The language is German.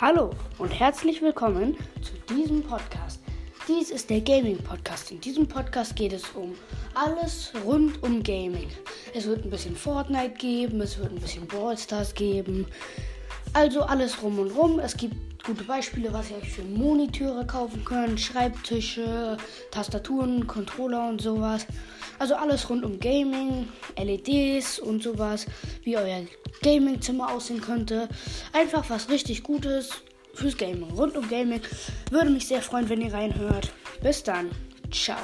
Hallo und herzlich willkommen zu diesem Podcast. Dies ist der Gaming Podcast. In diesem Podcast geht es um alles rund um Gaming. Es wird ein bisschen Fortnite geben, es wird ein bisschen Brawl Stars geben. Also alles rum und rum. Es gibt gute Beispiele, was ihr euch für Monitore kaufen könnt, Schreibtische, Tastaturen, Controller und sowas. Also alles rund um Gaming, LEDs und sowas, wie euer Gamingzimmer aussehen könnte. Einfach was richtig Gutes fürs Gaming. Rund um Gaming. Würde mich sehr freuen, wenn ihr reinhört. Bis dann. Ciao.